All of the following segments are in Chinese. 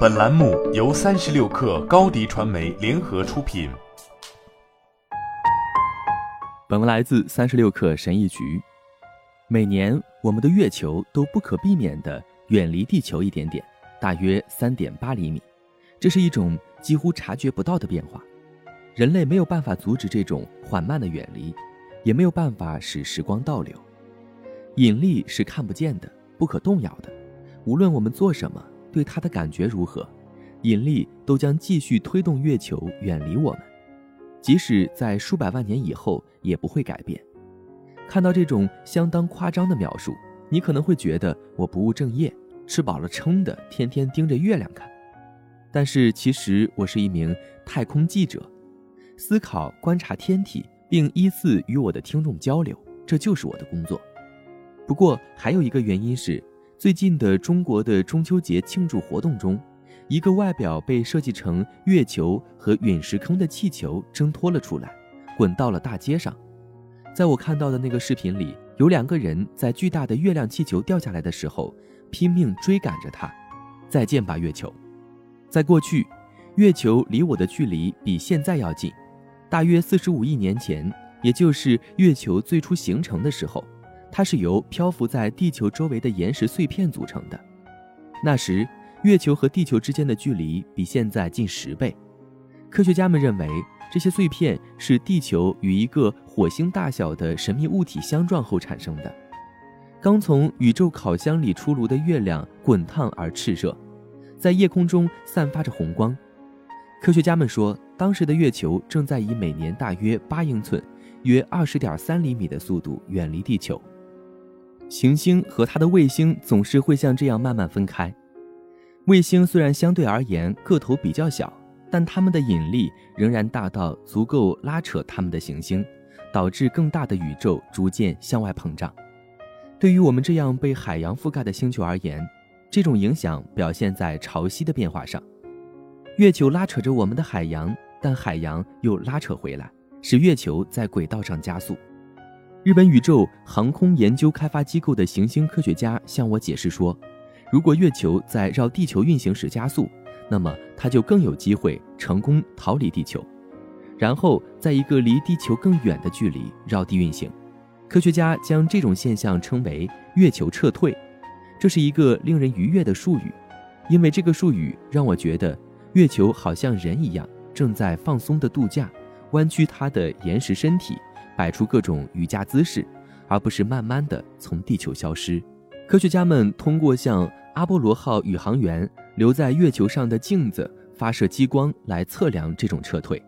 本栏目由三十六氪高低传媒联合出品。本文来自三十六氪神译局。每年，我们的月球都不可避免地远离地球一点点，大约三点八厘米。这是一种几乎察觉不到的变化。人类没有办法阻止这种缓慢的远离，也没有办法使时光倒流。引力是看不见的、不可动摇的。无论我们做什么，对它的感觉如何，引力都将继续推动月球远离我们，即使在数百万年以后也不会改变。看到这种相当夸张的描述，你可能会觉得我不务正业，吃饱了撑的，天天盯着月亮看。但是其实我是一名太空记者，思考、观察天体，并依次与我的听众交流，这就是我的工作。不过还有一个原因是，最近的中国的中秋节庆祝活动中，一个外表被设计成月球和陨石坑的气球挣脱了出来，滚到了大街上。在我看到的那个视频里，有两个人在巨大的月亮气球掉下来的时候，拼命追赶着它。再见吧，月球！在过去，月球离我的距离比现在要近。大约四十五亿年前，也就是月球最初形成的时候，它是由漂浮在地球周围的岩石碎片组成的。那时，月球和地球之间的距离比现在近十倍。科学家们认为。这些碎片是地球与一个火星大小的神秘物体相撞后产生的。刚从宇宙烤箱里出炉的月亮滚烫而炽热，在夜空中散发着红光。科学家们说，当时的月球正在以每年大约八英寸、约二十点三厘米的速度远离地球。行星和它的卫星总是会像这样慢慢分开。卫星虽然相对而言个头比较小。但它们的引力仍然大到足够拉扯它们的行星，导致更大的宇宙逐渐向外膨胀。对于我们这样被海洋覆盖的星球而言，这种影响表现在潮汐的变化上。月球拉扯着我们的海洋，但海洋又拉扯回来，使月球在轨道上加速。日本宇宙航空研究开发机构的行星科学家向我解释说，如果月球在绕地球运行时加速，那么它就更有机会成功逃离地球，然后在一个离地球更远的距离绕地运行。科学家将这种现象称为“月球撤退”，这是一个令人愉悦的术语，因为这个术语让我觉得月球好像人一样正在放松的度假，弯曲它的岩石身体，摆出各种瑜伽姿势，而不是慢慢的从地球消失。科学家们通过向阿波罗号宇航员。留在月球上的镜子发射激光来测量这种撤退，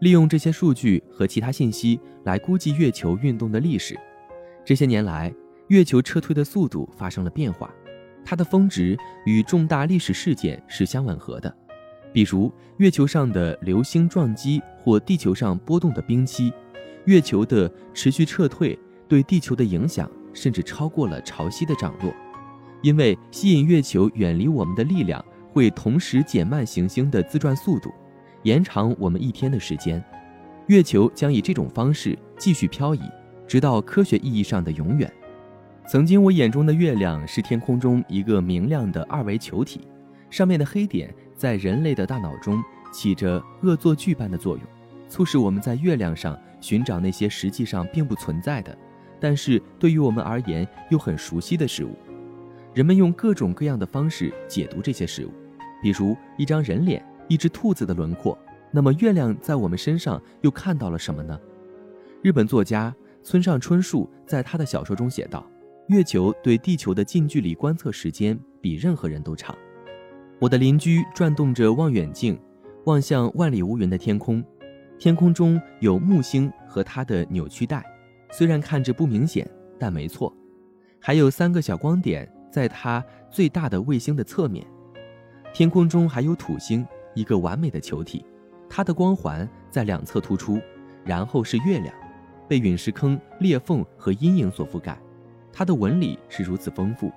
利用这些数据和其他信息来估计月球运动的历史。这些年来，月球撤退的速度发生了变化，它的峰值与重大历史事件是相吻合的，比如月球上的流星撞击或地球上波动的冰期。月球的持续撤退对地球的影响甚至超过了潮汐的涨落，因为吸引月球远离我们的力量。会同时减慢行星的自转速度，延长我们一天的时间。月球将以这种方式继续漂移，直到科学意义上的永远。曾经我眼中的月亮是天空中一个明亮的二维球体，上面的黑点在人类的大脑中起着恶作剧般的作用，促使我们在月亮上寻找那些实际上并不存在的，但是对于我们而言又很熟悉的事物。人们用各种各样的方式解读这些事物。比如一张人脸，一只兔子的轮廓。那么月亮在我们身上又看到了什么呢？日本作家村上春树在他的小说中写道：“月球对地球的近距离观测时间比任何人都长。”我的邻居转动着望远镜，望向万里无云的天空。天空中有木星和它的扭曲带，虽然看着不明显，但没错。还有三个小光点在它最大的卫星的侧面。天空中还有土星，一个完美的球体，它的光环在两侧突出，然后是月亮，被陨石坑、裂缝和阴影所覆盖。它的纹理是如此丰富，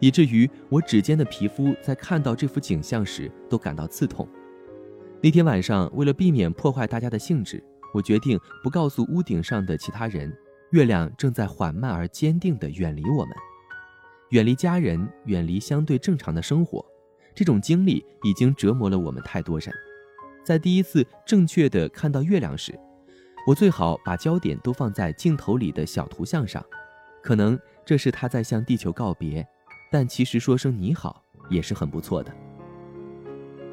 以至于我指尖的皮肤在看到这幅景象时都感到刺痛。那天晚上，为了避免破坏大家的兴致，我决定不告诉屋顶上的其他人，月亮正在缓慢而坚定地远离我们，远离家人，远离相对正常的生活。这种经历已经折磨了我们太多人。在第一次正确的看到月亮时，我最好把焦点都放在镜头里的小图像上，可能这是他在向地球告别，但其实说声你好也是很不错的。